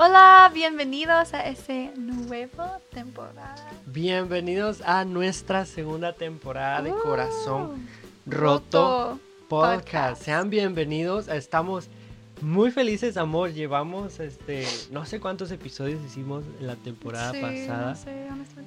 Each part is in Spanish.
Hola, bienvenidos a este nuevo temporada. Bienvenidos a nuestra segunda temporada de Uh, Corazón Roto, podcast. Podcast. Sean bienvenidos. Estamos muy felices, amor. Llevamos este no sé cuántos episodios hicimos en la temporada Sí, pasada, no sé,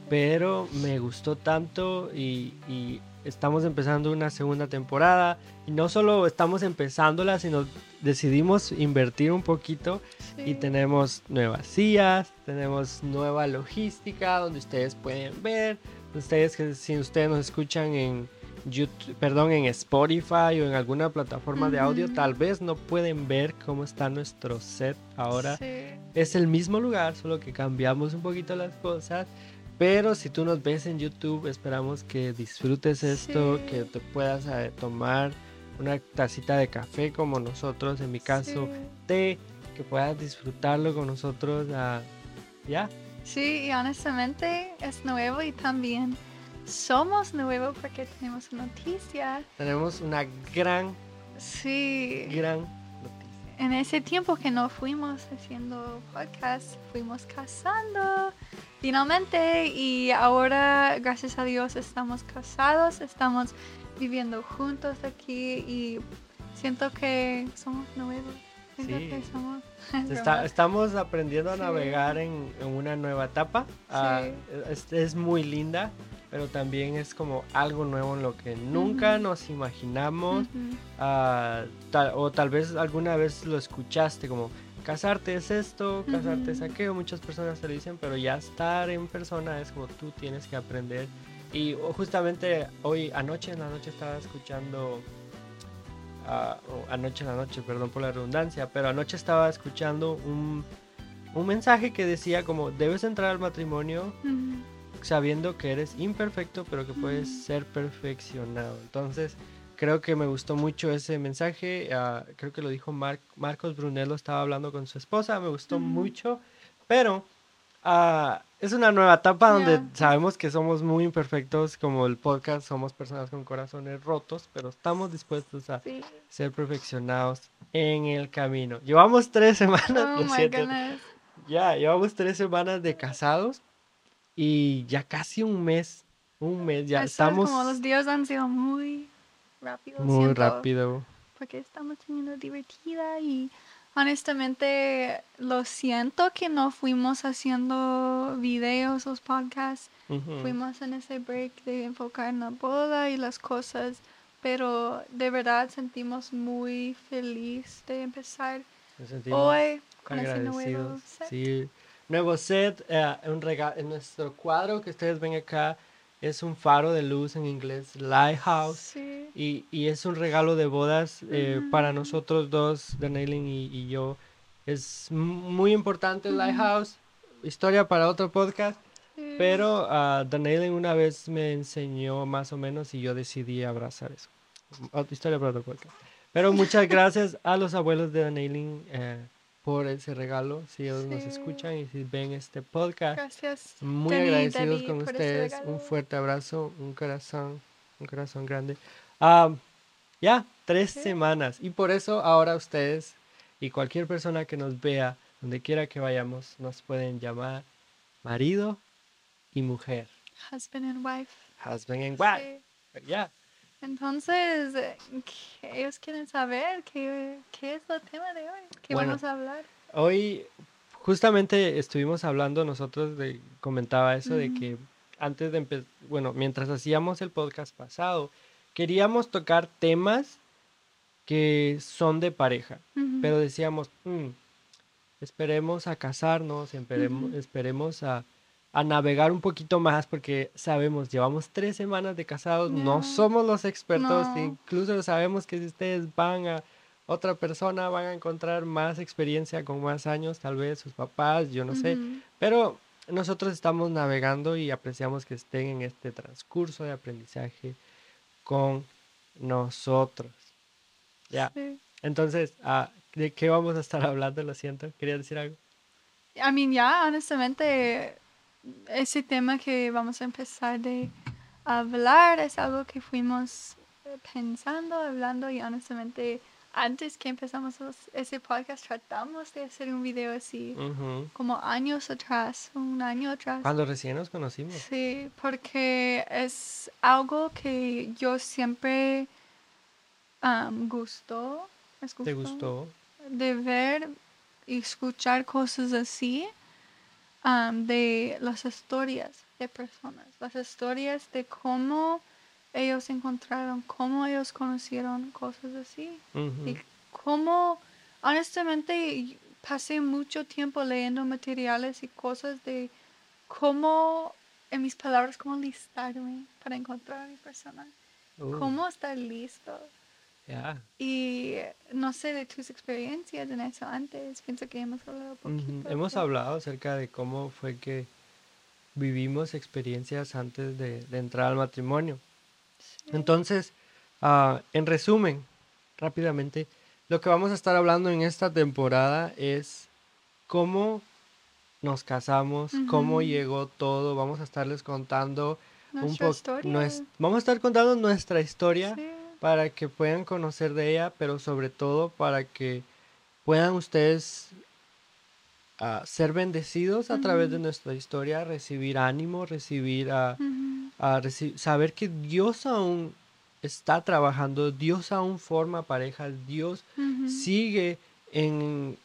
pero me gustó tanto y, y estamos empezando una segunda temporada. Y no solo estamos empezándola, sino decidimos invertir un poquito. Y tenemos nuevas sillas, tenemos nueva logística donde ustedes pueden ver. Ustedes que si ustedes nos escuchan en YouTube, perdón, en Spotify o en alguna plataforma de audio, tal vez no pueden ver cómo está nuestro set ahora. Sí. Es el mismo lugar, solo que cambiamos un poquito las cosas. Pero si tú nos ves en YouTube, esperamos que disfrutes esto, Sí. que te puedas eh, tomar una tacita de café como nosotros, en mi caso, Sí. té, que puedas disfrutarlo con nosotros. ah, ya, Sí, y honestamente es nuevo y también somos nuevos porque tenemos noticia. tenemos una gran, Sí. gran noticia. En ese tiempo que no fuimos haciendo podcast, fuimos casando finalmente y ahora, gracias a Dios, estamos casados, estamos viviendo juntos aquí y siento que somos nuevos. Sí. somos... Está- estamos aprendiendo a Sí. navegar en, en una nueva etapa. ah, es, es muy linda, pero también es como algo nuevo en lo que nunca Ujú. nos imaginamos. Ujú. ah, tal- o tal vez alguna vez lo escuchaste como casarte es esto, casarte es Ujú. aquello, muchas personas te lo dicen, pero ya estar en persona es como tú tienes que aprender. Y justamente hoy, anoche en la noche estaba escuchando, o anoche en la noche, perdón por la redundancia, pero anoche estaba escuchando un, un mensaje que decía como debes entrar al matrimonio sabiendo que eres imperfecto, pero que puedes ser perfeccionado. Entonces, creo que me gustó mucho ese mensaje. ah, creo que lo dijo Mar- Marcos Brunello, estaba hablando con su esposa, me gustó mucho, pero ah, es una nueva etapa donde Ya. sabemos que somos muy imperfectos, como el podcast, somos personas con corazones rotos, pero estamos dispuestos a Sí. ser perfeccionados en el camino. Llevamos tres semanas, Oh ya, llevamos tres semanas de casados y ya casi un mes, un mes, ya Eso es estamos como los días han sido muy rápidos. muy siento, rápido. Porque estamos teniendo divertida y honestamente lo siento que no fuimos haciendo videos o podcasts. Fuimos en ese break de enfocar en la boda y las cosas. Pero de verdad sentimos muy feliz de empezar Nos sentimos hoy con ese nuevo set. Sí, nuevo set, eh, un regalo, en nuestro cuadro que ustedes ven acá es un faro de luz en inglés, Lighthouse. Sí. Y, y es un regalo de bodas eh, Ujú. para nosotros dos, Danailin y, y yo. Es muy importante el Ujú. Lighthouse. Historia para otro podcast. sí. Pero uh, Danailin una vez me enseñó más o menos y yo decidí abrazar eso. Otra historia para otro podcast. Pero muchas gracias a los abuelos de Danailin eh, por ese regalo. Si ellos nos Sí. escuchan y si ven este podcast. Gracias. Muy agradecidos con ese ustedes. Un fuerte abrazo, un corazón, un corazón grande. Ah, ya, tres Sí. semanas. Y por eso ahora ustedes y cualquier persona que nos vea, donde quiera que vayamos, nos pueden llamar marido y mujer. Husband and wife. Husband and wife. Sí. Ya. Entonces, eh, ¿qué- ellos quieren saber qué, qué es el tema de hoy, qué Bueno. vamos a hablar. Hoy justamente estuvimos hablando nosotros de comentaba eso de que antes de empezar, bueno, mientras hacíamos el podcast pasado, queríamos tocar temas que son de pareja, pero decíamos, "Mm, esperemos a casarnos, esperemos, esperemos a, a navegar un poquito más porque sabemos, llevamos tres semanas de casados, no somos los expertos, No. incluso sabemos que si ustedes van a otra persona van a encontrar más experiencia con más años, tal vez sus papás, yo no sé, pero nosotros estamos navegando y apreciamos que estén en este transcurso de aprendizaje con nosotros. Ya, Sí. entonces, ah, ¿de qué vamos a estar hablando? Lo siento, quería decir algo. I mean, ya, honestamente, ese tema que vamos a empezar de hablar es algo que fuimos eh, pensando, hablando y honestamente antes que empezamos ese podcast tratamos de hacer un video así, como años atrás, un año atrás. Cuando recién nos conocimos. Sí, porque es algo que yo siempre am, gustó, ¿es ¿Te gustó? de ver y escuchar cosas así am, de las historias de personas, las historias de cómo ellos encontraron, cómo ellos conocieron cosas así. Y cómo honestamente pasé mucho tiempo leyendo materiales y cosas de cómo en mis palabras cómo listarme para encontrar a mi persona. Uh, cómo estar listo ya. y no sé de tus experiencias en eso antes. Pienso que hemos hablado un Ujú. poquito. Hemos pero- hablado acerca de cómo fue que vivimos experiencias antes de, de entrar al matrimonio. Sí. Entonces, ah, en resumen, rápidamente, lo que vamos a estar hablando en esta temporada es cómo nos casamos, cómo llegó todo. Vamos a estarles contando un Nuestra poco. historia. Vamos a estar contando nuestra historia Sí. Para que puedan conocer de ella, pero sobre todo para que puedan ustedes ah, ser bendecidos a través de nuestra historia, recibir ánimo, recibir a reci- saber que Dios aún está trabajando, Dios aún forma parejas, Dios sigue en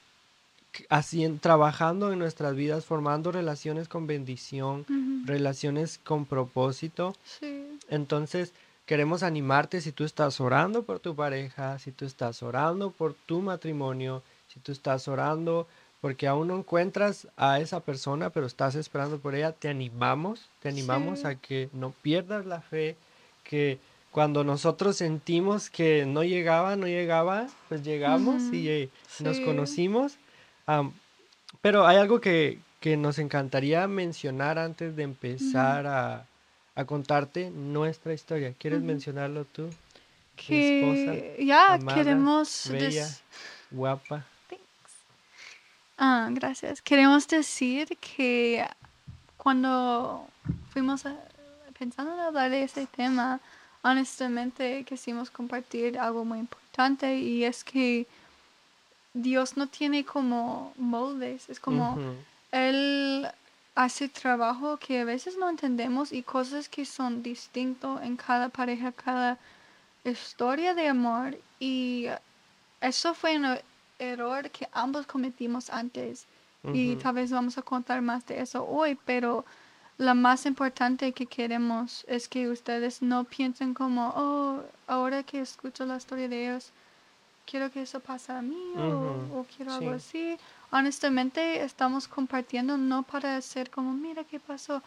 haciendo, trabajando en nuestras vidas, formando relaciones con bendición, relaciones con propósito. Sí. Entonces, queremos animarte si tú estás orando por tu pareja, si tú estás orando por tu matrimonio, si tú estás orando porque aún no encuentras a esa persona, pero estás esperando por ella, te animamos, te animamos Sí. a que no pierdas la fe, que cuando nosotros sentimos que no llegaba, no llegaba, pues llegamos y eh, nos conocimos. Pero hay algo que, que nos encantaría mencionar antes de empezar a, a contarte nuestra historia. ¿Quieres mencionarlo tú? Que ya amada, queremos des- bella. Guapa. Thanks. Ah, gracias. Queremos decir que cuando fuimos a- pensando en hablar de ese tema, honestamente quisimos compartir algo muy importante y es que Dios no tiene como moldes, es como Ujú, Él hace trabajo que a veces no entendemos y cosas que son distintos en cada pareja, cada historia de amor y eso fue un error que ambos cometimos antes y tal vez vamos a contar más de eso hoy, pero la más importante que queremos es que ustedes no piensen como, oh, ahora que escucho la historia de ellos, quiero que eso pase a mí o- quiero algo sí. así. Honestamente, estamos compartiendo no para hacer como, mira qué pasó.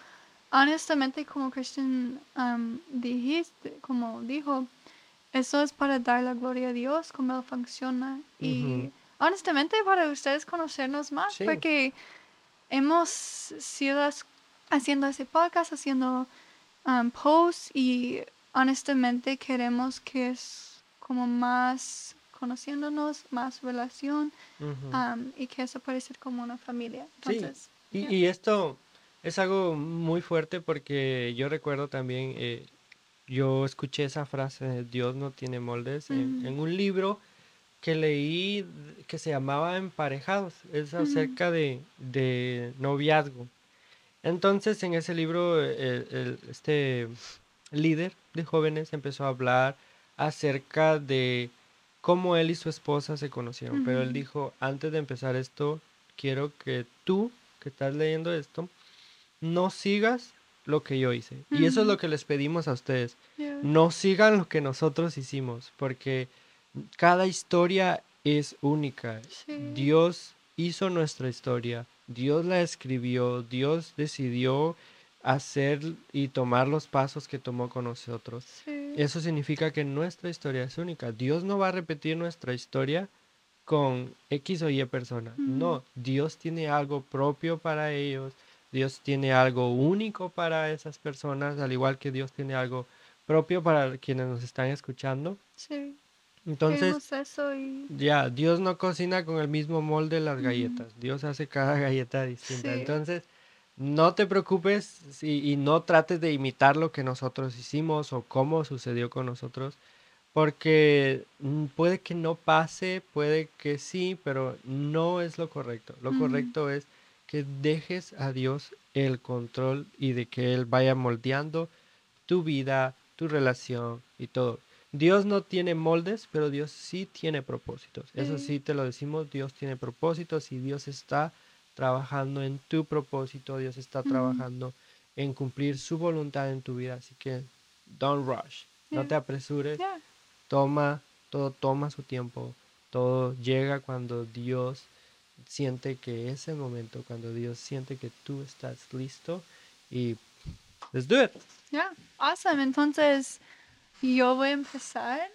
Honestamente, como Christian um, dijiste, como dijo, eso es para dar la gloria a Dios, cómo Él funciona. Y honestamente, para ustedes conocernos más, Sí. porque hemos sido haciendo ese podcast, haciendo um, posts y honestamente queremos que es como más conociéndonos, más relación um, y que eso puede ser como una familia. Sí, Y, esto es algo muy fuerte porque yo recuerdo también, eh, yo escuché esa frase, de Dios no tiene moldes, en, un libro que leí que se llamaba Emparejados, es acerca de, de noviazgo. Entonces en ese libro el- el- este líder de jóvenes empezó a hablar acerca de cómo él y su esposa se conocieron, pero él dijo, antes de empezar esto, quiero que tú, que estás leyendo esto, no sigas lo que yo hice. Y eso es lo que les pedimos a ustedes. No sigan lo que nosotros hicimos, porque cada historia es única. Sí. Dios hizo nuestra historia, Dios la escribió, Dios decidió hacer y tomar los pasos que tomó con nosotros. Sí. Eso significa que nuestra historia es única. Dios no va a repetir nuestra historia con X o Y persona. No, Dios tiene algo propio para ellos. Dios tiene algo único para esas personas, al igual que Dios tiene algo propio para quienes nos están escuchando. Sí. Entonces, eso y ya, Dios no cocina con el mismo molde de las galletas. Dios hace cada galleta distinta. Sí. Entonces, no te preocupes y no trates de imitar lo que nosotros hicimos o cómo sucedió con nosotros, Porque mm, puede que no pase, puede que sí, pero no es lo correcto. Lo correcto es que dejes a Dios el control y de que Él vaya moldeando tu vida, tu relación y todo. Dios no tiene moldes, pero Dios sí tiene propósitos. Eso sí te lo decimos, Dios tiene propósitos y Dios está trabajando en tu propósito, Dios está trabajando en cumplir su voluntad en tu vida. Así que don't rush, no te apresures, toma, todo toma su tiempo, todo llega cuando Dios siente que es el momento, cuando Dios siente que tú estás listo y let's do it. Yeah, awesome. Entonces, yo voy a empezar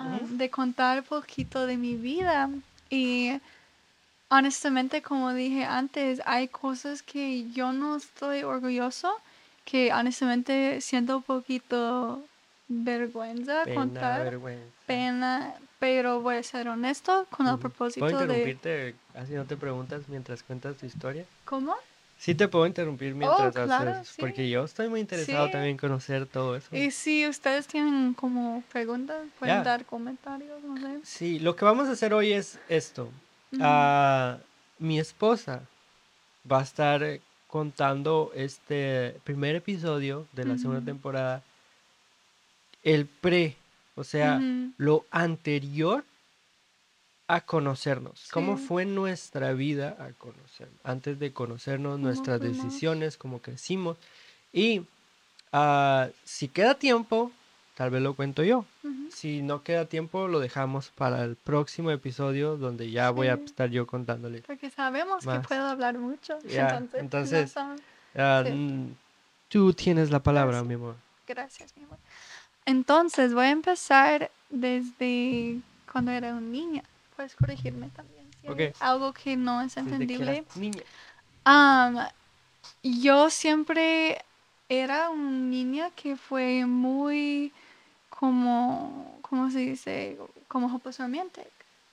um, Ujú. de contar poquito de mi vida y honestamente, como dije antes, hay cosas que yo no estoy orgulloso, que honestamente siento un poquito vergüenza Pena, contar, vergüenza. pena, pero voy a ser honesto con el propósito ¿Puedo de interrumpirte así no te preguntas mientras cuentas tu historia? ¿Cómo? Sí te puedo interrumpir mientras Oh, claro, haces, sí. porque yo estoy muy interesado Sí. también en conocer todo eso. Y si ustedes tienen como preguntas, pueden Ya. dar comentarios, no sé. Sí, lo que vamos a hacer hoy es esto. Ah, mi esposa va a estar eh, contando este primer episodio de la segunda temporada, el pre, o sea, lo anterior a conocernos. ¿Cómo Sí. fue nuestra vida a conocernos? Antes de conocernos, ¿Cómo nuestras fuimos? decisiones, cómo crecimos. Y ah, si queda tiempo, tal vez lo cuento yo. Si no queda tiempo, lo dejamos para el próximo episodio donde ya voy a estar yo contándole. Porque sabemos que puedo hablar mucho. Ya, entonces, entonces- no. Ah, Sí. mm, Tú tienes la palabra, Gracias. mi amor. Gracias, mi amor. Entonces, voy a empezar desde cuando era una niña. Puedes corregirme también. Si hay Ok. algo que no es entendible. niña. Yo siempre era una niña que fue muy como, ¿cómo se dice? Como hopeless romantic.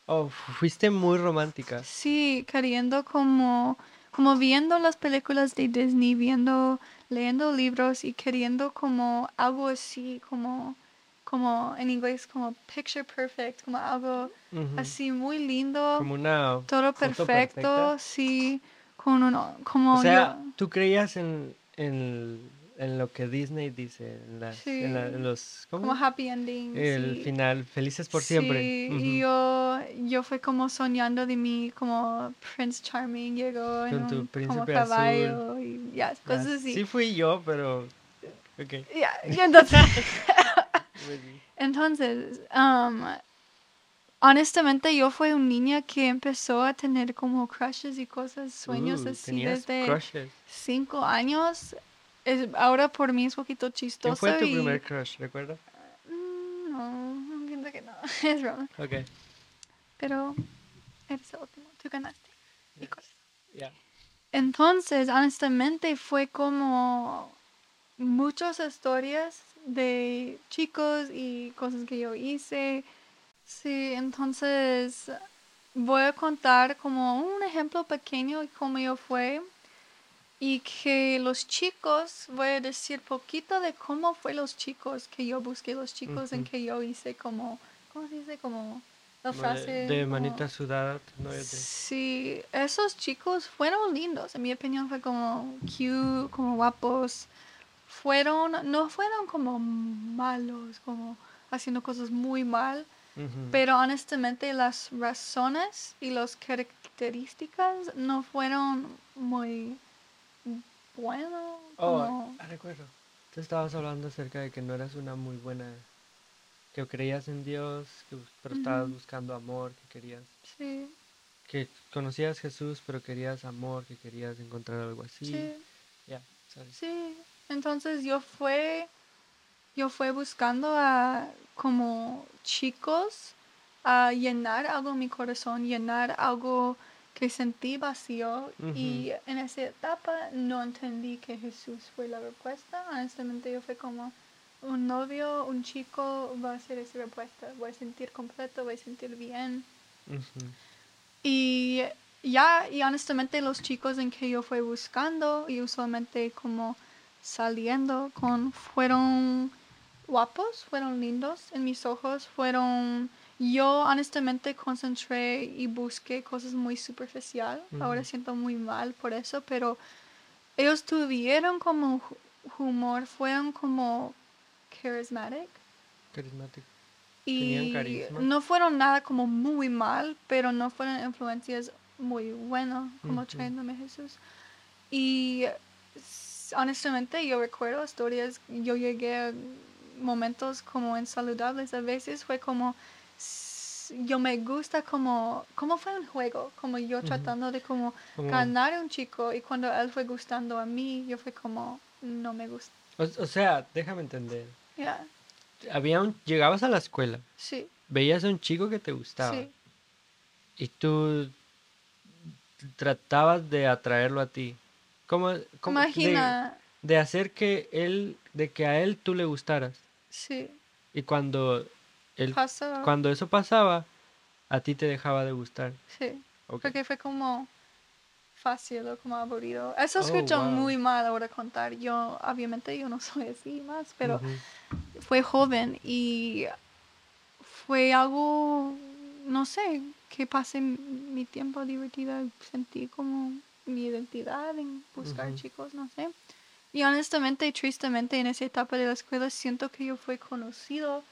Oh, fuiste muy romántica. Sí, queriendo como, como viendo las películas de Disney, viendo, leyendo libros y queriendo como algo así, como, como en inglés, como picture perfect, como algo así muy lindo, Como una... todo perfecto, sí, con uno, como O sea, yo- tú creías en, en, en lo que Disney dice, en, las, en, la- Sí. en los... ¿cómo? como happy ending. El sí. final, felices por siempre. Sí, y yo, yo fue como soñando de mí, como Prince Charming llegó en un como caballo y ya, Ah, cosas así. Sí fui yo, pero... Ok. Ya, y entonces, entonces um, honestamente yo fui una niña que empezó a tener como crushes y cosas, sueños Uh, así desde crushes. cinco años. Es, ahora por mí es un poquito chistoso. ¿Quién fue tu y- primer crush, recuerdas? Mm, No, siento que no, es broma. Ok, Pero eres el último, tú ganaste. Y cosas. ya. Entonces, honestamente, fue como muchas historias de chicos y cosas que yo hice. Sí, entonces voy a contar como un ejemplo pequeño de cómo yo fue y que los chicos, voy a decir poquito de cómo fue los chicos que yo busqué, los chicos en que yo hice como, ¿cómo se dice? Como la frase. de, de como- manita sudada, te- Sí, esos chicos fueron lindos. En mi opinión fue como cute, como guapos. Fueron, no fueron como malos, como haciendo cosas muy mal. Pero honestamente las razones y las características no fueron muy buenas. Oh, como- ah, recuerdo. Tú estabas hablando acerca de que no eras una muy buena... Que creías en Dios, que, pero estabas buscando amor, que querías... Sí, Que conocías Jesús, pero querías amor, que querías encontrar algo así. sí. Ya, ¿sabes? Sí, entonces yo fue, yo fue buscando a como chicos a llenar algo en mi corazón, llenar algo que sentí vacío y en esa etapa no entendí que Jesús fue la respuesta. Honestamente yo fue como un novio, un chico va a ser esa respuesta, voy a sentir completo, voy a sentir bien. Y ya, y honestamente los chicos en que yo fui buscando y usualmente como saliendo con fueron guapos, fueron lindos en mis ojos, fueron... Yo honestamente concentré y busqué cosas muy superficial. Ahora Ujú. siento muy mal por eso, pero ellos tuvieron como hu- humor, fueron como charismatic. Tenían y carisma. no fueron nada como muy mal, pero no fueron influencias muy buenas como Ujú. trayéndome Jesús. Y honestamente yo recuerdo historias, yo llegué a momentos como insaludables, a veces fue como yo me gusta como como fue un juego, como yo tratando de como Como- ganar a un chico y cuando él fue gustando a mí, yo fue como no me gusta. o, o sea, déjame entender. Ya, Había un, llegabas a la escuela, sí, veías a un chico que te gustaba sí, y tú tratabas de atraerlo a ti. ¿Cómo, cómo- de- Imagina, de hacer que él, de que a él tú le gustaras. sí, Y cuando él, pasó, cuando eso pasaba, a ti te dejaba de gustar. sí, Ok. porque fue como fácil o como aburrido. Eso Oh, escucho wow. muy mal ahora contar. Yo, obviamente, yo no soy así más, pero Ujú. fue joven y fue algo, no sé, que pasé mi tiempo divertida, sentí como mi identidad en buscar Ujú. chicos, no sé. Y honestamente, tristemente, en esa etapa de la escuela siento que yo fui conocido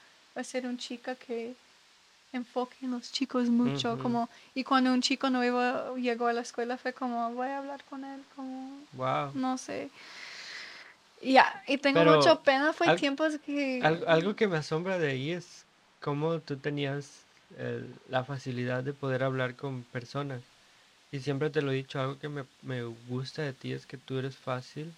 a ser una chica que enfoque en los chicos mucho, como, y cuando un chico nuevo llegó a la escuela fue como, voy a hablar con él, como, Wow. no sé. Ya, y tengo Pero mucha pena, fue al- tiempos que... Al- algo que me asombra de ahí es cómo tú tenías eh, la facilidad de poder hablar con personas. Y siempre te lo he dicho, algo que me, me gusta de ti es que tú eres fácil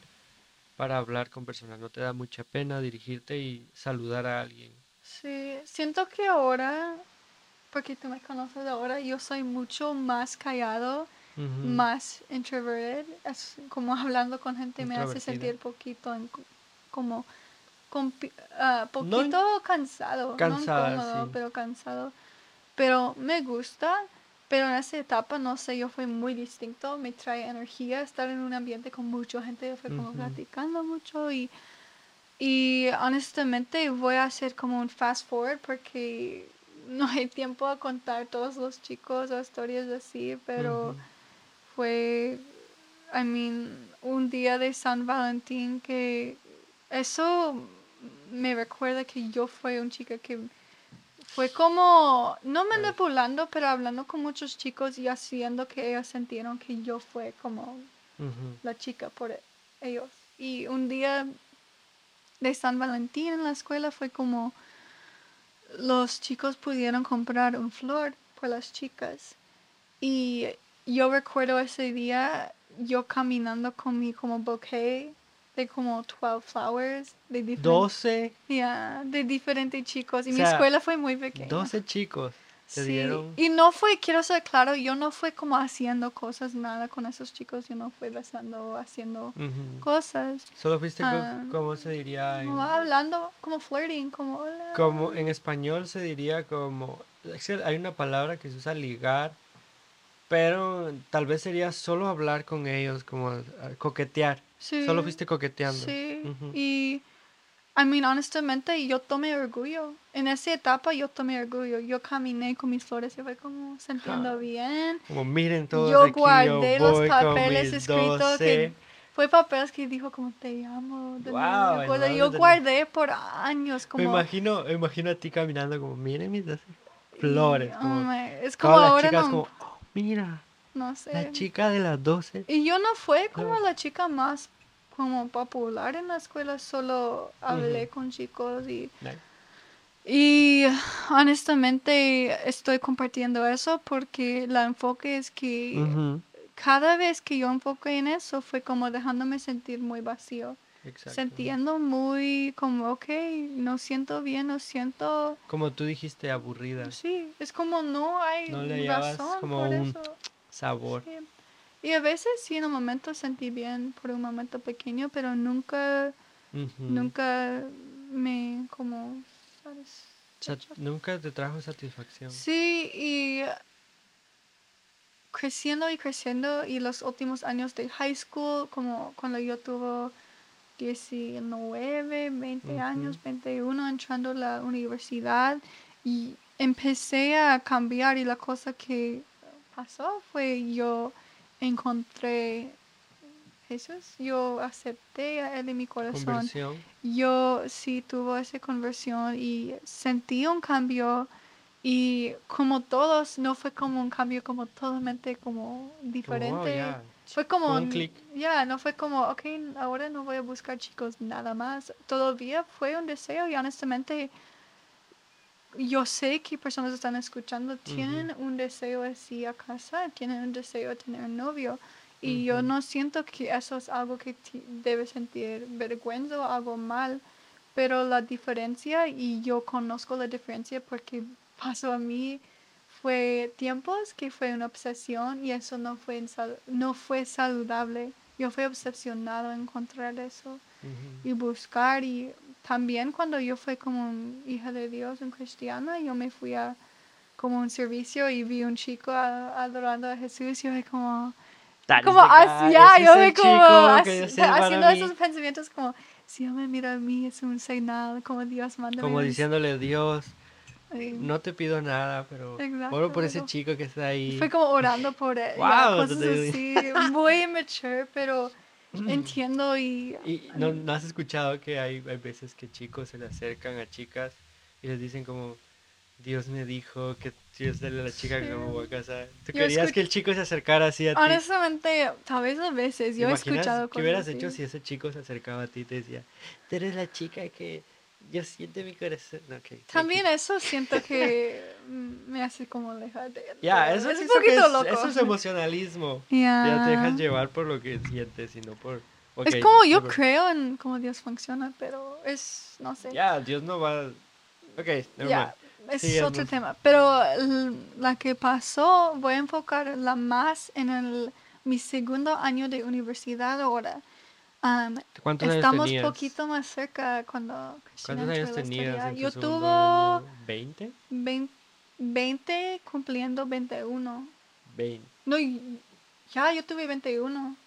para hablar con personas. No te da mucha pena dirigirte y saludar a alguien. Sí, siento que ahora, porque tú me conoces ahora, yo soy mucho más callado, más introverted, es como hablando con gente me hace sentir poquito en- como ah, No poquito cansado, cansada, no incómodo, sí. pero cansado. Pero me gusta, pero en esa etapa, no sé, yo fui muy distinto, me trae energía estar en un ambiente con mucha gente, yo fui como platicando mucho y, y honestamente voy a hacer como un fast forward porque no hay tiempo a contar todos los chicos o historias así, pero fue, I mean, un día de San Valentín que eso me recuerda que yo fui un chica que fue como, no manipulando, pero hablando con muchos chicos y haciendo que ellos sintieron que yo fue como la chica por ellos. Y un día de San Valentín en la escuela fue como los chicos pudieron comprar un flor por las chicas. Y yo recuerdo ese día yo caminando con mi como bouquet de como 12 flowers de diferentes 12, de diferentes chicos. Y O mi escuela fue muy pequeña. 12 chicos te Sí, dieron. Y no fue, quiero ser claro, yo no fue como haciendo cosas, nada con esos chicos, yo no fui besando haciendo cosas. Solo fuiste, ¿cómo se diría? en- Como hablando, como flirting, como hola. Como en español se diría como, es que hay una palabra que se usa ligar, pero tal vez sería solo hablar con ellos, como ah, coquetear. Sí, Solo fuiste coqueteando. Sí, y, I mean, honestamente, yo tomé orgullo. En esa etapa yo tomé orgullo. Yo caminé con mis flores y fue como sintiendo Ah, bien. Como miren todos Yo aquí, guardé los voy con papeles escritos 12". que fue papeles que dijo como te amo. de Guau, niña", cosa, no, yo guardé por años Me como imagino, me imagino a ti caminando como, miren mis 12 flores. y, Como, oh es como todas las ahora chicas no, como, "Oh, mira, no sé. la chica de las 12. Y yo no fue como la chica más como popular en la escuela, solo hablé Ujú. con chicos y Nice. Y honestamente estoy compartiendo eso porque la enfoque es que Ujú, cada vez que yo enfoqué en eso fue como dejándome sentir muy vacío, sintiendo muy como, ok, no siento bien, no siento... Como tú dijiste, aburrida. Sí, es como no hay No le razón como por un eso. Sabor. Sí. Y a veces sí, en un momento sentí bien por un momento pequeño, pero nunca, nunca me como... ¿sabes? Sa- nunca te trajo satisfacción. Sí, y creciendo y creciendo y los últimos años de high school, como cuando yo tuve 19, 20 Ujú. años, 21, entrando a la universidad y empecé a cambiar y la cosa que pasó fue yo encontré Jesús, yo acepté a Él en mi corazón. Conversión. Yo sí tuve esa conversión y sentí un cambio y como todos, no fue como un cambio como totalmente como diferente. wow, ya. Fue como, un clic. ya, no fue como, ok, ahora no voy a buscar chicos nada más. Todavía fue un deseo y honestamente yo sé que personas están escuchando, tienen un deseo así a casar, tienen un deseo a tener un novio. Y yo no siento que eso es algo que ti- debe sentir vergüenza o algo mal, pero la diferencia, y yo conozco la diferencia porque pasó a mí, fue tiempos que fue una obsesión y eso no fue, no fue saludable. Yo fui obsesionado en encontrar eso y buscar y también cuando yo fui como un hija de Dios, un cristiana, yo me fui a como un servicio y vi un chico a- adorando a Jesús y yo fue como Tal como ese yo me como yo haciendo esos pensamientos como si él me mira a mí es un señal, como Dios manda Como diciéndole, Dios, no te pido nada, pero Exacto, oro por ese chico que está ahí. Fue como orando por él, Wow, cosas así, muy immature, pero entiendo y Y no, no has escuchado que hay, hay veces que chicos se le acercan a chicas y les dicen como, Dios me dijo que si es de la chica que Sí. me voy a casar. ¿Tú Yo querías que el chico se acercara así a ti? honestamente, tal vez a veces yo he ¿Imaginas escuchado ¿Qué cosas hubieras así. hecho si ese chico se acercaba a ti y te decía, tú eres la chica que yo siento en mi corazón? No, ok, También eso siento que me hace como alejar de. Ya, pero eso, es un poquito es, loco. eso es emocionalismo. Ya. Ya te dejas llevar por lo que sientes y no por... ok, Es como yo digo, creo en cómo Dios funciona, pero es, no sé. Ya, Dios no va... Ok, never es Sí, es otro más- tema. Pero la que pasó, voy a enfocarla más en el, mi segundo año de universidad ahora. Am, ¿Cuántos estamos años poquito más cerca cuando Cristina ¿Cuántos años tenías Yo año? ¿20? 20, 20 cumpliendo 21. 20. No, ya, yo tuve 21.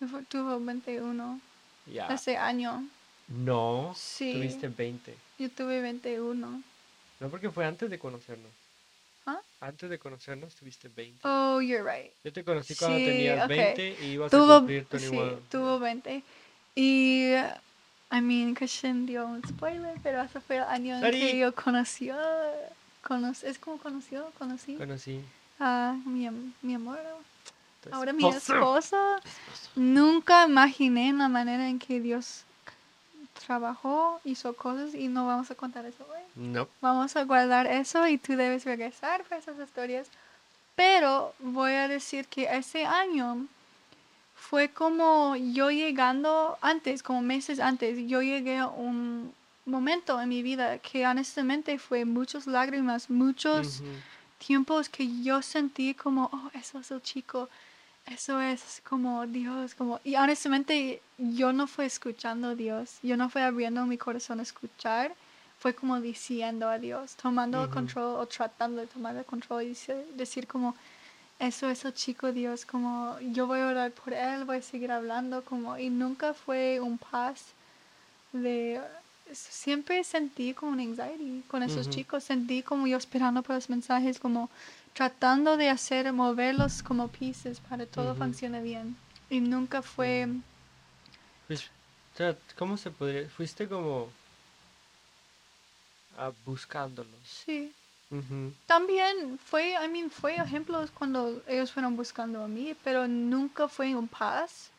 Yo tuve 21 Ya. ese año. No, Sí. tuviste 20. Yo tuve 21. No, porque fue antes de conocernos. ¿Ah? Antes de conocernos tuviste 20. Oh, you're right. Yo te conocí cuando Sí, tenías ok. 20 y ibas a Tuvo, cumplir sí, 21. tuvo 20. Y, I mean, Christian dio un spoiler, pero ese fue el año en que yo conoció, conoc- es como conoció, conocí Conocí. a mi, mi amor. Ahora mi esposo. esposo. Nunca imaginé la manera en que Dios trabajó, hizo cosas y no vamos a contar eso hoy. No. Vamos a guardar eso y tú debes regresar por esas historias. Pero voy a decir que ese año fue como yo llegando antes, como meses antes, yo llegué a un momento en mi vida que honestamente fue muchas lágrimas, muchos Ujú. tiempos que yo sentí como, oh, eso es el chico, eso es como Dios, como, y honestamente yo no fui escuchando a Dios, yo no fui abriendo mi corazón a escuchar, fue como diciendo a Dios, tomando el control o tratando de tomar el control y decir como, eso es el chico Dios, como yo voy a orar por él, voy a seguir hablando, como, y nunca fue un paz de siempre sentí como un anxiety con esos chicos, sentí como yo esperando por los mensajes, como tratando de hacer, moverlos como pieces para que todo funcione bien. Y nunca fue, Pues, ¿cómo se podría? Fuiste como buscándolos. sí. También fue, I mean, fue ejemplos cuando ellos fueron buscando a mí, pero nunca fue un paz.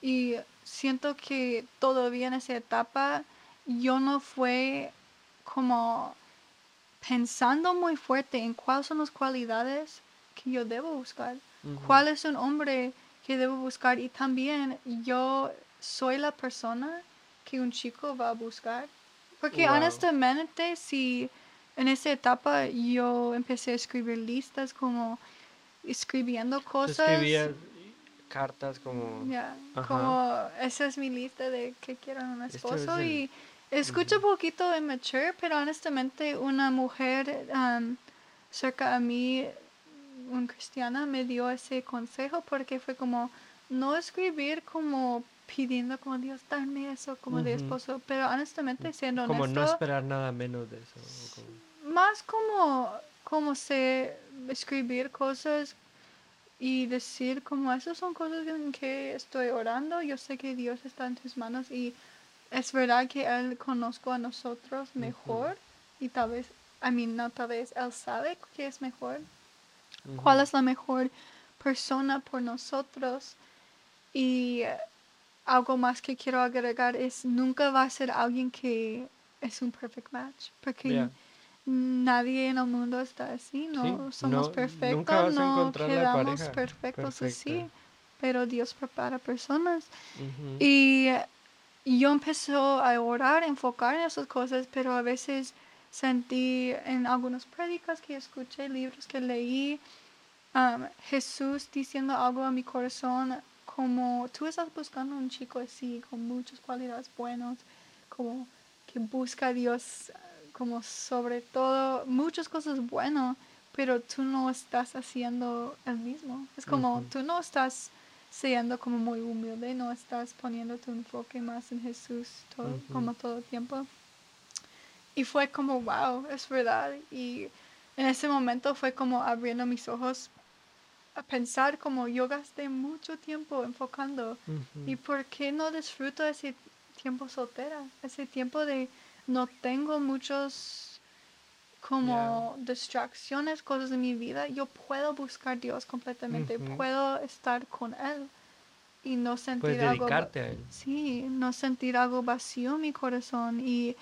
Y siento que todavía en esa etapa yo no fue como pensando muy fuerte en cuáles son las cualidades que yo debo buscar. Ujú. cuál es un hombre que debo buscar y también yo soy la persona que un chico va a buscar. Porque Wow. honestamente, si en esa etapa yo empecé a escribir listas como escribiendo cosas. escribías cartas como... Ajá. como esa es mi lista de que quiero un Este es esposo el- y escucho un poquito immature, pero honestamente una mujer um, cerca a mí, una cristiana, me dio ese consejo porque fue como no escribir como pidiendo como Dios, darme eso como de Ujú. esposo. Pero honestamente, siendo Como no esperar nada menos de eso. como- más como, como sé escribir cosas y decir como esas son cosas en que estoy orando. Yo sé que Dios está en tus manos y es verdad que Él conozco a nosotros mejor y tal vez, a mí no tal vez, Él sabe que es mejor. ¿Cuál es la mejor persona por nosotros? Y eh, algo más que quiero agregar es nunca va a ser alguien que es un perfect match, porque nadie en el mundo está así, no Sí, somos no- perfectos, no quedamos perfectos así, pero Dios prepara personas. Y yo empecé a orar, enfocar en esas cosas, pero a veces sentí en algunas prédicas que escuché, libros que leí, um, Jesús diciendo algo a mi corazón como tú estás buscando un chico así, con muchas cualidades buenas, como que busca a Dios como sobre todo muchas cosas buenas, pero tú no estás haciendo el mismo. Es como Ujú. tú no estás siendo como muy humilde, no estás poniendo tu enfoque más en Jesús todo, Ujú. como todo el tiempo. Y fue como, wow, es verdad. Y en ese momento fue como abriendo mis ojos a pensar como yo gasté mucho tiempo enfocando. ¿Y por qué no disfruto ese tiempo soltera? Ese tiempo de no tengo muchos como distracciones, cosas en mi vida. Yo puedo buscar a Dios completamente, puedo estar con Él y no sentir Puedes algo. dedicarte a él. Sí, no sentir algo vacío en mi corazón. Y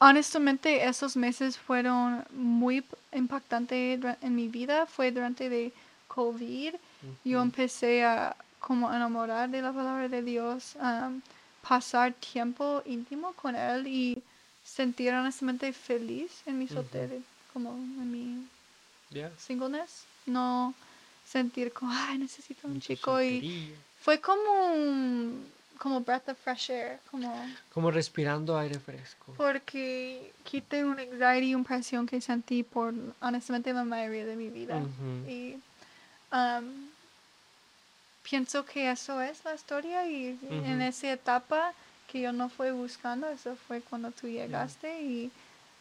honestamente esos meses fueron muy impactantes en mi vida. Fue durante de COVID. Yo empecé a como enamorar de la palabra de Dios, am, pasar tiempo íntimo con Él y sentir honestamente feliz en mi soltería, como en mi Ya. singleness. No sentir como, ay, necesito un en chico. Y fue como un como breath of fresh air, como Como respirando aire fresco. porque quité una anxiety y una presión que sentí por honestamente la mayoría de mi vida. Ujú. Y um, pienso que eso es la historia y en Ujú. esa etapa que yo no fui buscando, eso fue cuando tú llegaste y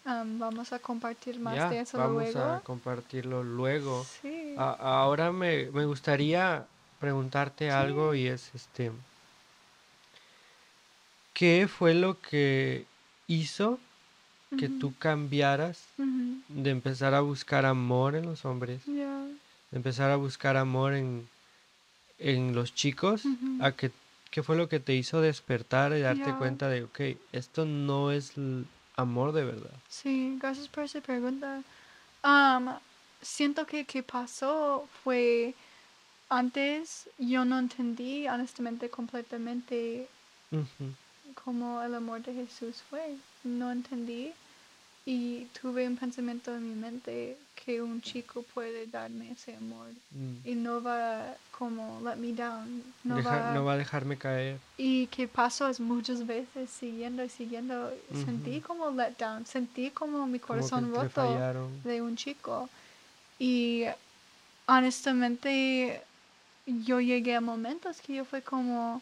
um, vamos a compartir más de eso vamos luego. a compartirlo luego. Sí. A- ahora me, me gustaría preguntarte Sí. algo y es este ¿qué fue lo que hizo que Ujú, tú cambiaras de empezar a buscar amor en los hombres, de empezar a buscar amor en, en los chicos, a que qué fue lo que te hizo despertar y darte cuenta de, ok, esto no es amor de verdad? Sí, gracias por esa pregunta. Um, siento que que pasó fue antes yo no entendí honestamente completamente Ujú, cómo el amor de Jesús fue. No entendí y tuve un pensamiento en mi mente que un chico puede darme ese amor mm. y no va como let me down. No, Deja- va, no va a dejarme caer. Y que pasó es muchas veces siguiendo y siguiendo. Sentí como let down, sentí como mi corazón roto de un chico. Y honestamente yo llegué a momentos que yo fue como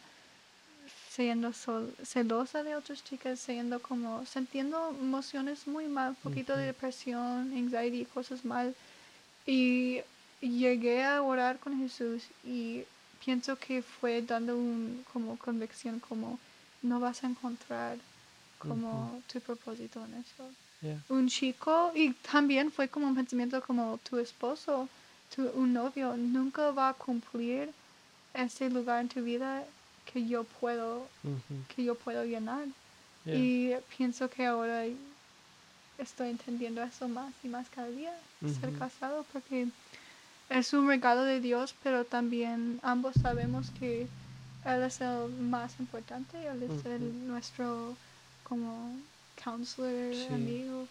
siendo sol- celosa de otras chicas, siendo como sintiendo emociones muy mal, poquito de depresión, anxiety, cosas mal. Y llegué a orar con Jesús y pienso que fue dando un como convicción como no vas a encontrar como tu propósito en eso un chico y también fue como un pensamiento como tu esposo, tu, un novio, nunca va a cumplir ese lugar en tu vida que yo puedo, que yo puedo llenar. Y pienso que ahora estoy entendiendo eso más y más cada día, ser Ujú. casado, porque es un regalo de Dios, pero también ambos sabemos que Él es el más importante, Él es el, nuestro como counselor, Sí. amigo.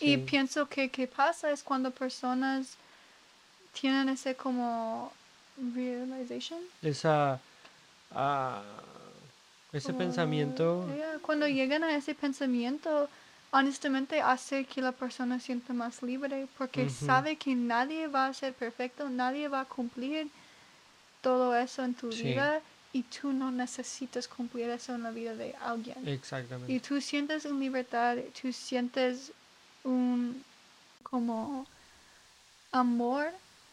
Y pienso que que pasa es cuando personas tienen ese como realization. Esa, ah, ese como- pensamiento, yeah, cuando llegan a ese pensamiento, honestamente hace que la persona sienta más libre porque sabe que nadie va a ser perfecto, nadie va a cumplir todo eso en tu Sí. vida y tú no necesitas cumplir eso en la vida de alguien. Exactamente. Y tú sientes una libertad, tú sientes un como amor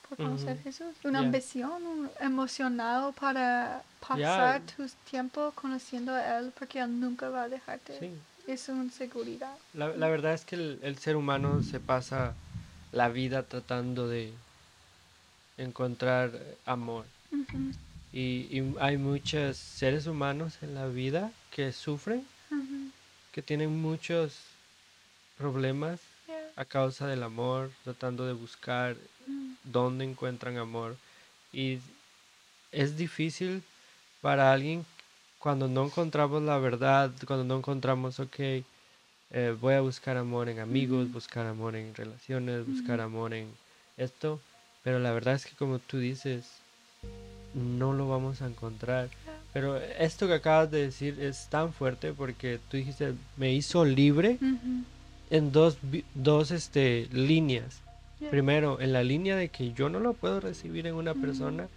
por conocer Ujú. Jesús, una Yeah. ambición un emocional para pasar tu tiempo conociendo a Él porque Él nunca va a dejarte. Sí. Es una seguridad. La, la verdad es que el, el ser humano se pasa la vida tratando de encontrar amor. Ujú, Y, y hay muchos seres humanos en la vida que sufren, ujú, que tienen muchos problemas yeah, a causa del amor, tratando de buscar dónde encuentran amor. Y es difícil para alguien cuando no encontramos la verdad, cuando no encontramos, ok, eh, voy a buscar amor en amigos, buscar amor en relaciones, buscar amor en esto, pero la verdad es que como tú dices, no lo vamos a encontrar. Pero esto que acabas de decir es tan fuerte porque tú dijiste, me hizo libre en dos, dos este, líneas. Primero, en la línea de que yo no lo puedo recibir en una persona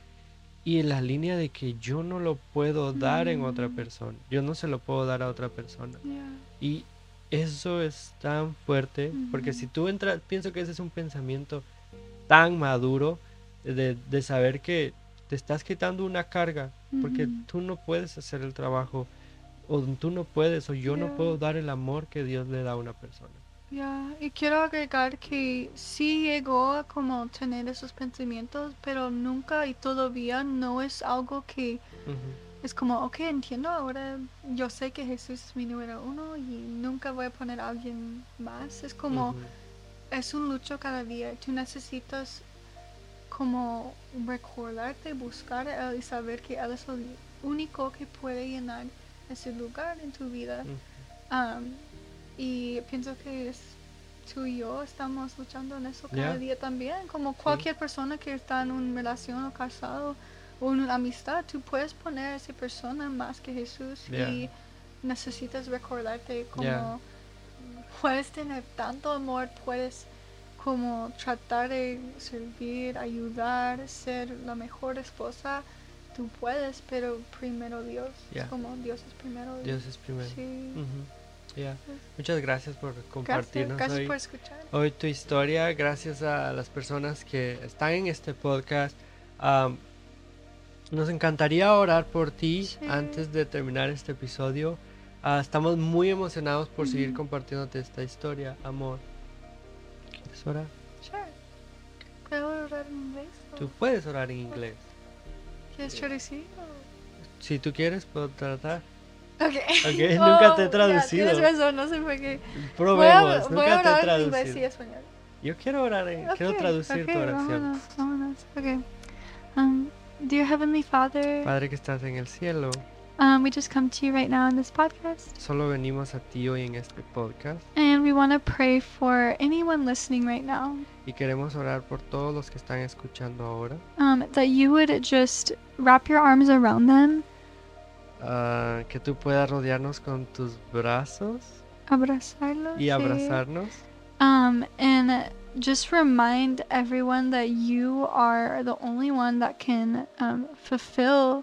y en la línea de que yo no lo puedo dar en otra Mm. persona. Yo no se lo puedo dar a otra persona. Y eso es tan fuerte porque si tú entras, pienso que ese es un pensamiento tan maduro de, de saber que te estás quitando una carga porque tú no puedes hacer el trabajo o tú no puedes o yo no puedo dar el amor que Dios le da a una persona. Ya, y quiero agregar que sí llegó a como tener esos pensamientos, pero nunca y todavía no es algo que es como, ok, entiendo, ahora yo sé que Jesús es mi número uno y nunca voy a poner a alguien más. Es como, es un lucho cada día. Tú necesitas como recordarte, buscar a Él y saber que Él es el único que puede llenar ese lugar en tu vida. Um, y pienso que es, tú y yo estamos luchando en eso cada día también. Como cualquier persona que está en una relación o casado o en una amistad, tú puedes poner a esa persona más que Jesús y necesitas recordarte como puedes tener tanto amor, puedes como tratar de servir, ayudar, ser la mejor esposa. Tú puedes, pero primero Dios. Es como Dios es primero. Dios es primero. Sí. Muchas gracias por compartirnos gracias hoy, por escuchar. hoy tu historia. Gracias a las personas que están en este podcast. Nos encantaría orar por ti Sí. antes de terminar este episodio. Ah, estamos muy emocionados por seguir Ujú. compartiéndote esta historia, amor. ¿Quieres orar? Sure. ¿Puedo orar en inglés? o Tú puedes orar en inglés. ¿Quieres traducir? Si tú quieres, puedo tratar. Ok. Ok, nunca te he ya, traducido. tienes razón, no sé por qué. Probemos, voy a, voy nunca a te he traducido. español. Yo quiero orar, en- quiero Ok, traducir ok, tu oración. Vámonos, vámonos. Okay. Um, dear Heavenly Father, Padre que estás en el cielo, um, we just come to you right now in this podcast. solo venimos a ti hoy en este podcast And we want to pray for anyone listening right now. y queremos orar por todos los que están escuchando ahora, Um, that you would just wrap your arms around them, ah, que tú puedas rodearnos con tus brazos abrazarlos. y sí. abrazarnos Um, and just remind everyone that you are the only one that can um, fulfill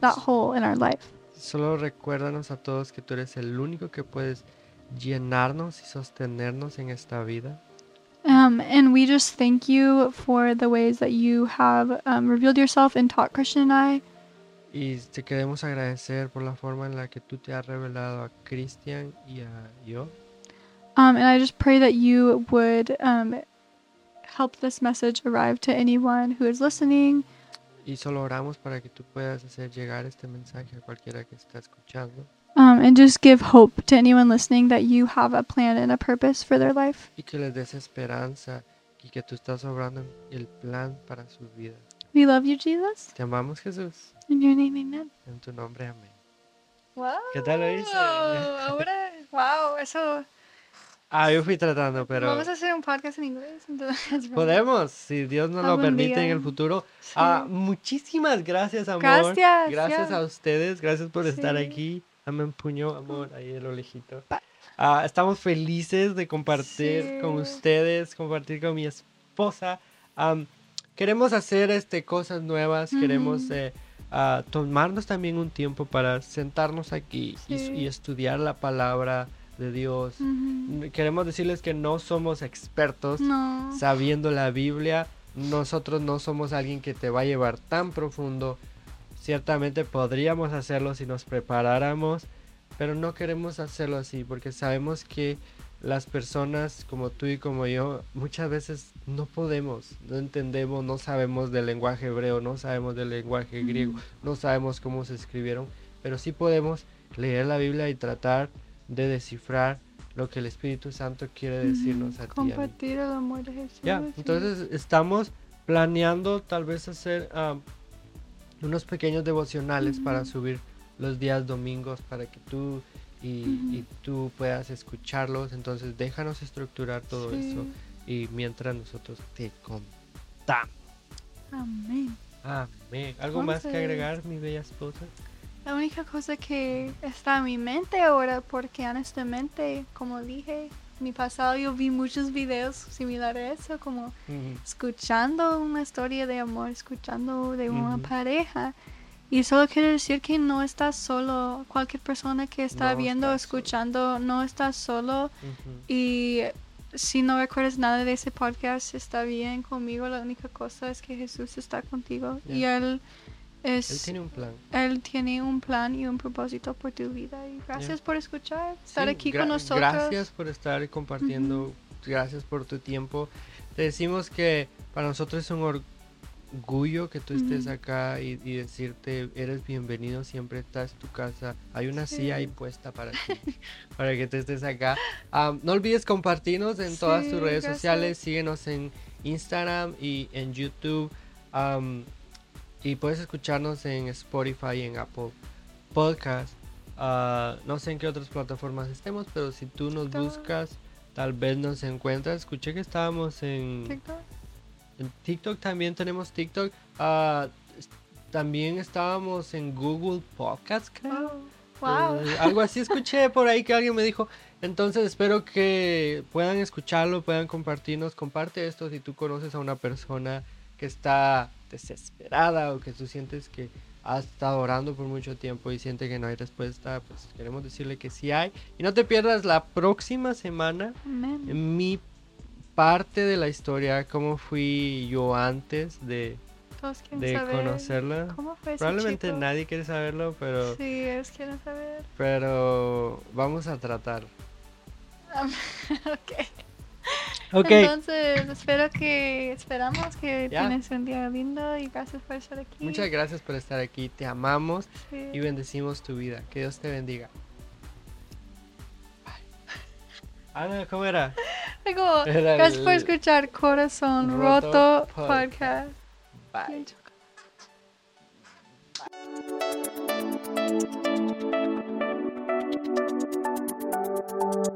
that hole in our life. Solo recuérdanos a todos que tú eres el único que puedes llenarnos y sostenernos en esta vida. Um, and we just thank you for the ways that you have um, revealed yourself and taught Christian and I. Y te queremos agradecer por la forma en la que tú te has revelado a Cristian y a yo. Um, and I just pray that you would um, help this message arrive to anyone who is listening. Y solo oramos para que tú puedas hacer llegar este mensaje a cualquiera que está escuchando. Um, and just give hope to anyone listening that you have a plan and a purpose for their life. y que les des esperanza y que tú estás obrando el plan para su vida. We love you, Jesus. Te amamos Jesús, In your name, amen. en tu nombre, amén. Wow. ¿Qué tal lo hice? Ahora, wow, eso. Ah, yo fui tratando, pero Vamos a hacer un podcast en inglés. entonces, podemos, si Dios nos lo permite en día. el futuro. Sí. Ah, muchísimas gracias, amor. Gracias, Gracias ya. a ustedes, gracias por estar Sí. aquí. Dame un puño, amor, ahí el olejito. Ah, estamos felices de compartir con Sí. ustedes, compartir con mi esposa. Am, queremos hacer este, cosas nuevas, queremos eh, tomarnos también un tiempo para sentarnos aquí y, Sí. y estudiar la palabra de Dios. Queremos decirles que no somos expertos No. sabiendo la Biblia. Nosotros no somos alguien que te va a llevar tan profundo. Ciertamente podríamos hacerlo si nos preparáramos, pero no queremos hacerlo así porque sabemos que las personas como tú y como yo muchas veces no podemos, no entendemos, no sabemos del lenguaje hebreo, no sabemos del lenguaje griego, no sabemos cómo se escribieron, pero sí podemos leer la Biblia y tratar de descifrar lo que el Espíritu Santo quiere decirnos a ti. Compartir el amor de Jesús. Ya, entonces estamos planeando tal vez hacer unos pequeños devocionales para subir los días domingos para que tú y, y tú puedas escucharlos. Entonces déjanos estructurar todo Sí. eso y mientras nosotros te contamos. Amén. Amén. ¿Algo más que agregar, mi bella esposa? La única cosa que está en mi mente ahora, porque honestamente, como dije, en mi pasado yo vi muchos videos similares a eso, como escuchando una historia de amor, escuchando de una pareja. Y solo quiero decir que no estás solo. Cualquier persona que está No viendo, solo. escuchando, no estás solo. Y si no recuerdas nada de ese podcast, está bien conmigo. La única cosa es que Jesús está contigo. Y. Él es... Él tiene un plan. Él tiene un plan y un propósito por tu vida. Y gracias por escuchar, estar Sí, aquí con nosotros. Gracias por estar compartiendo, gracias por tu tiempo. Te decimos que para nosotros es un orgullo que tú estés acá y, y decirte eres bienvenido, siempre estás tu casa. Hay una Sí. silla ahí puesta para ti, para que tú estés acá. Am, no olvides compartirnos en todas tus redes gracias. sociales, síguenos en Instagram y en YouTube. am, y puedes escucharnos en Spotify y en Apple Podcast. Ah, no sé en qué otras plataformas estemos, pero si tú nos buscas, tal vez nos encuentras. Escuché que estábamos en TikTok. En TikTok, también tenemos TikTok. Ah, también estábamos en Google Podcast, creo. Oh, wow. Eh, algo así escuché por ahí que alguien me dijo. Entonces espero que puedan escucharlo, puedan compartirnos. Comparte esto si tú conoces a una persona que está desesperada o que tú sientes que ha estado orando por mucho tiempo y siente que no hay respuesta. Pues queremos decirle que sí hay. Y no te pierdas la próxima semana mi parte de la historia, cómo fui yo antes de, Todos de saber conocerla. cómo fue ese Probablemente chico. nadie quiere saberlo, pero... Sí, ellos quieren saber. Pero vamos a tratar. Am- ok. Ok. Entonces, espero que, esperamos que tienes un día lindo y gracias por estar aquí. Muchas gracias por estar aquí. Te amamos Sí. y bendecimos tu vida. Que Dios te bendiga. Ah, no, ¿cómo era? Como, era gracias el... por escuchar Corazón Roto, Roto Podcast. Podcast. Bye.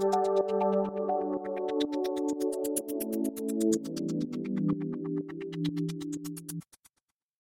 Bye.